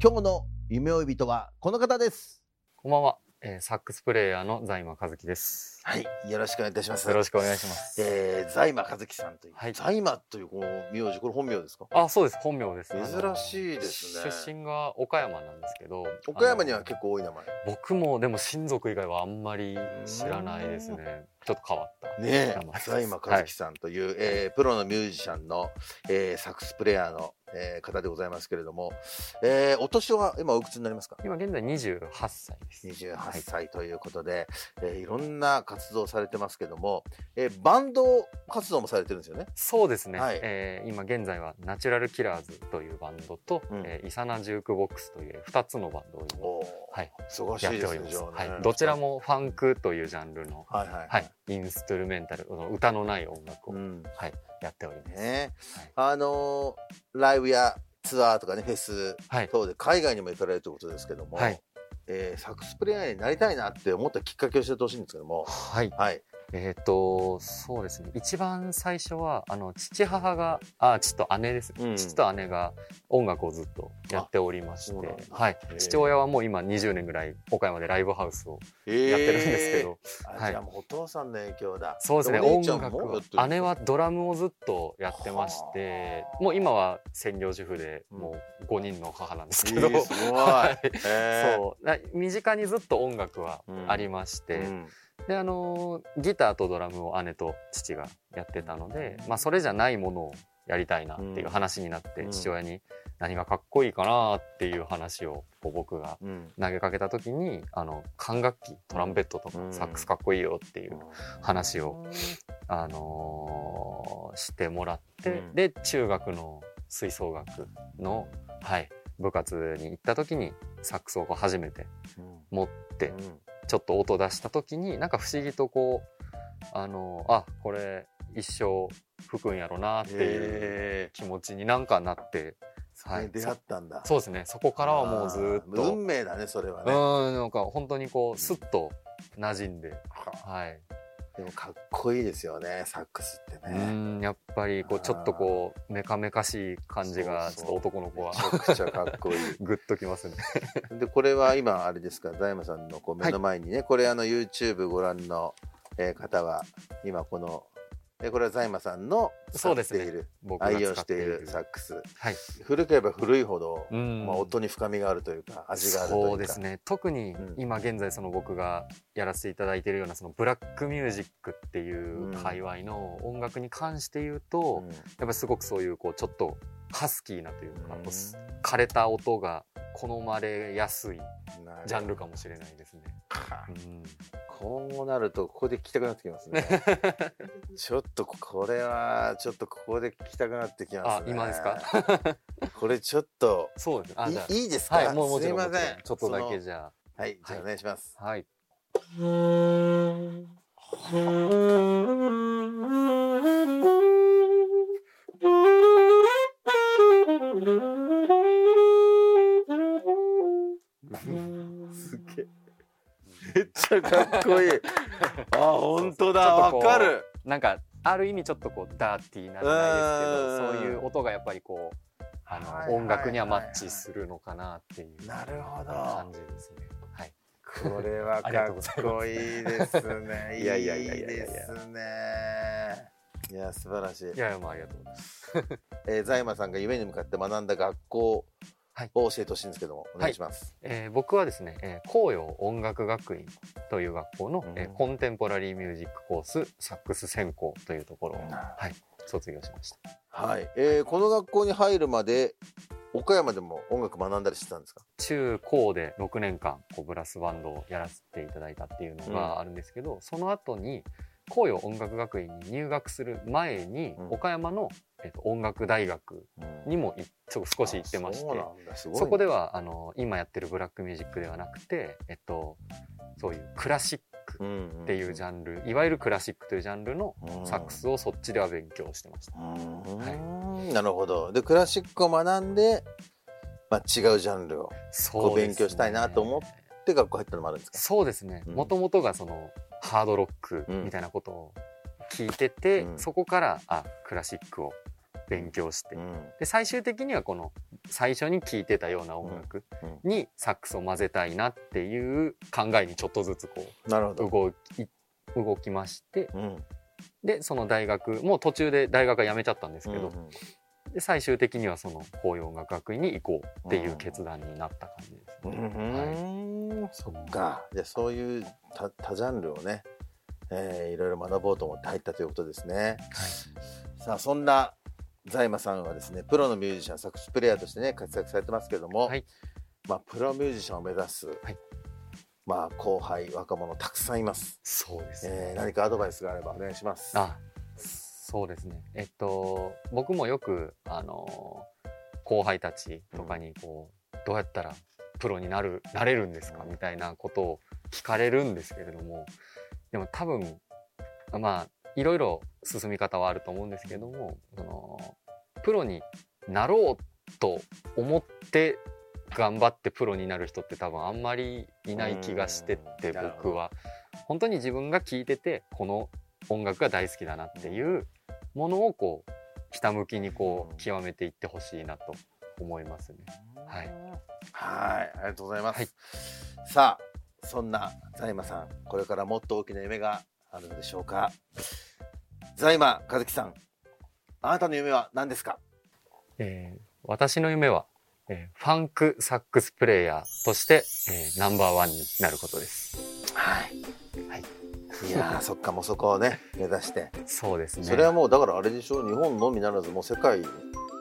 今日の夢追い人はこの方ですこんばんは、えーサックスプレイヤーの財馬和樹です。はいよろしくお願いいたしますよろしくお願いします。えー、財馬和樹さんという、はい財馬というこの名字これ本名ですか？あ、そうです。本名です。珍しいですね出身が岡山なんですけど、岡山には結構多い名前僕もでも親族以外はあんまり知らないですね。ちょっと変わった。ね財馬和樹さんという、えープロのミュージシャンの、えーサックスプレイヤーの、えー方でございますけれども、えーお年は今おいくつになりますか？今現在28歳です。28はい歳ということで、えーいろんな活動をされてますけども、えーバンド活動もされてるんですよね？そうですね、はいえー今現在はナチュラルキラーズというバンドと、うんえーイサナジュークボックスという2つのバンドをはい忙しいですね。ております、じゃあねはい、どちら。もファンクというジャンルの、はいはい。はい、インストゥルメンタル歌のない音楽を、うん。はい、やっております。ね。はい。あのーライブやツアーとかね、フェスはい、等で海外にも行かれるということですけども、はい。えーサックスプレイヤーになりたいなって思ったきっかけを教えてほしいんですけども、はい、はい。えっ、と、そうですね。一番最初は、あの、父母が、あ、父と姉です。うん。父と姉が音楽をずっとやっておりましてはい。父親はもう今20年ぐらい岡山でライブハウスをえー。やってるんですけど、あはい。じゃあもうお父さんの影響だ。そうですね、音楽は、姉はドラムをずっとやってまして、もう今は専業主婦で、うん。もう5人の母なんですえけど、ーすごい。はい。えー。そう。な身近にずっと音楽はありまして、うんであのーギターとドラムを姉と父がやってたので、まあ、それじゃないものをやりたいなっていう話になって、うん。父親に何がかっこいいかなっていう話を僕がうん。投げかけた時にあの管楽器トランペットとかうん。サックスかっこいいよっていう話を、あのーしてもらって、うん。で中学の吹奏楽の、はい、部活に行った時にサックスをこう初めてうん。持ってうんちょっと音出した時になんか不思議とこうあのあこれ一生吹くんやろなっていうえ気持ちになんかなって、ーそれに出会ったんだ。そうですね。そこからはもうずーっと。運命だねそれはうね。んなんか本当にこうスッと馴染んで、ははい、でもかっこいいですよねサックスってうね。んやっぱりこうちょっとこうメカメカしい感じがちょっと男の子はめちゃくちゃかっこいい。グッときますね。でこれは今あれですか大山さんのこう目の前にね、これあの YouTube ご覧の、えー方は今このえこれは財馬さんの使そうですね。っている、僕が愛用しているサックス。はい、古ければ古いほど、うん。まあ、音に深みがあるというか味があるというか。そうですね。特にうん。今現在その僕がやらせていただいているようなそのブラックミュージックっていう界隈の音楽に関して言うと、うん。やっぱりすごくそういうこうちょっとハスキーなというか、うん。枯れた音が好まれやすいジャンルかもしれないですね。かうん。こうなるとここで聞きたくなってきますね。ちょっとこれはちょっとここで聞きたくなってきますね。あ今ですか？これちょっとそうですね。あじゃいいいですか、はい、もうもちろんすいません。もちょっとだけゃじゃはいじゃあお願いします、あ。はい。めっちゃかっこいい。あ本当だ。わかる。なんかある意味ちょっとこうダーティーなじゃないですけどそういう音がやっぱりこうあの、はいはいはいはい。音楽にはマッチするのかなっていうなるほど感じですね。はい。これはかっこいいですね。いやいやいやいやいやですね。いや素晴らしい。いやいや、まあありがとうございます。えー、財馬さんが夢に向かって学んだ学校を教えてほしいんですけども、お願いします。えー僕はですね、えー紅葉音楽学院という学校の、うんえーコンテンポラリーミュージックコースサックス専攻というところを、うんはい、卒業しました。はい、えーこの学校に入るまで岡山でも音楽学んだりしてたんですか？中高で6年間こうブラスバンドをやらせていただいたっていうのうんがあるんですけど、その後に紅葉音楽学院に入学する前に、うん。岡山の、えっと音楽大学にもいちょ少し行ってましてあそそこではあの今やってるブラックミュージックではなくて、えっと、そういうクラシックっていうジャンル、いわゆるクラシックというジャンルのサックスをそっちでは勉強してました。うん。なるほど。でクラシックを学んで、まあ、違うジャンルをそう勉強したいなと思っで学校入ったのもあるんですか？そうですね。うん。もともとがそのハードロックみたいなことを聞いてて、うん。そこからあクラシックを勉強して、うん。で最終的にはこの最初に聴いてたような音楽にサックスを混ぜたいなっていう考えにちょっとずつこう動き動きまして。うん。でその大学もう途中で大学は辞めちゃったんですけど、うんで最終的にはその紅葉音楽学院に行こうっていう決断になった感じですうね。んそっか。じゃあそういう多多ジャンルをね、えーいろいろ学ぼうと思って入ったということですね。さあそんな財馬さんはですねプロのミュージシャンサックスプレイヤーとしてね活躍されてますけども、はい。まあ、プロミュージシャンを目指す、はい。まあ、後輩若者たくさんいます、そうですね。えー何かアドバイスがあればお願いします。あそうですね。えっと僕もよくあの後輩たちとかにこう、どうやったらプロになるなれるんですか？みたいなことを聞かれるんですけれどもでも多分まあいろいろ進み方はあると思うんですけどもそのプロになろうと思って頑張ってプロになる人って多分あんまりいない気がしてって僕は。本当に自分が聴いててこの音楽が大好きだなっていうものをこうひたむきにこう極めていってほしいなと思いますね。はいはい、ありがとうございます。はいさあ、そんな財馬さん、これからもっと大きな夢があるのでしょうか。財馬和樹さん、あなたの夢は何ですか？えー私の夢は、えーファンクサックスプレイヤーとして、えーナンバーワンになることです。はい。はい。いやー、そっか、もうそこをね、目指して。そうですね。それはもう、だから、あれでしょ？日本のみならず、もう世界。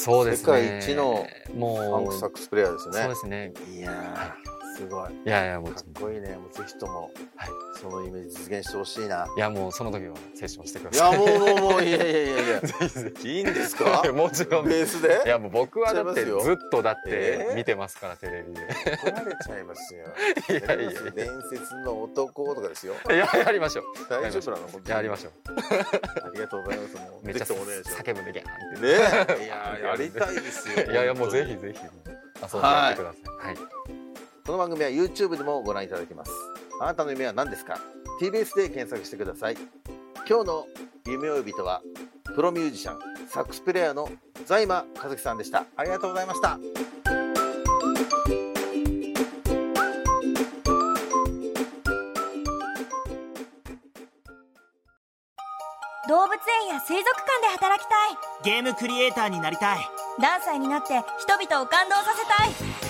フそうですね。世界一のもうァンクサックスプレイヤーですよね。そうですね。いやー、すごい。いやいやもうかっこいいね、もうぜひとも。はいそのイメージ実現してほしいな。いやもうその時はセッションしてくだいや、さい。もう、もう、もう、いやいやいやいや。ぜひぜひいいんですか？もちろんベースで？いやもう僕はだってずっとだっえー？て見てますから、テレビで。怒られちゃいますよ。いやいやいや伝説の男とかですよ。いややりましょう。大丈夫なの？本当にやりましょう。ありがとうございます。もうめっちゃぜひともお願いします。叫ぶんでギャーンって。ねえ、いややりたいですよ。いやいやもうぜひ本ぜひ遊んでやってください。はい。この番組は YouTube でもご覧いただけます。あなたの夢は何ですか ?TBS で検索してください。今日の夢追い人はプロミュージシャンサックスプレイヤーの在間一輝さんでした。ありがとうございました。動物園や水族館で働きたいゲームクリエイターになりたいダンサーになって人々を感動させたい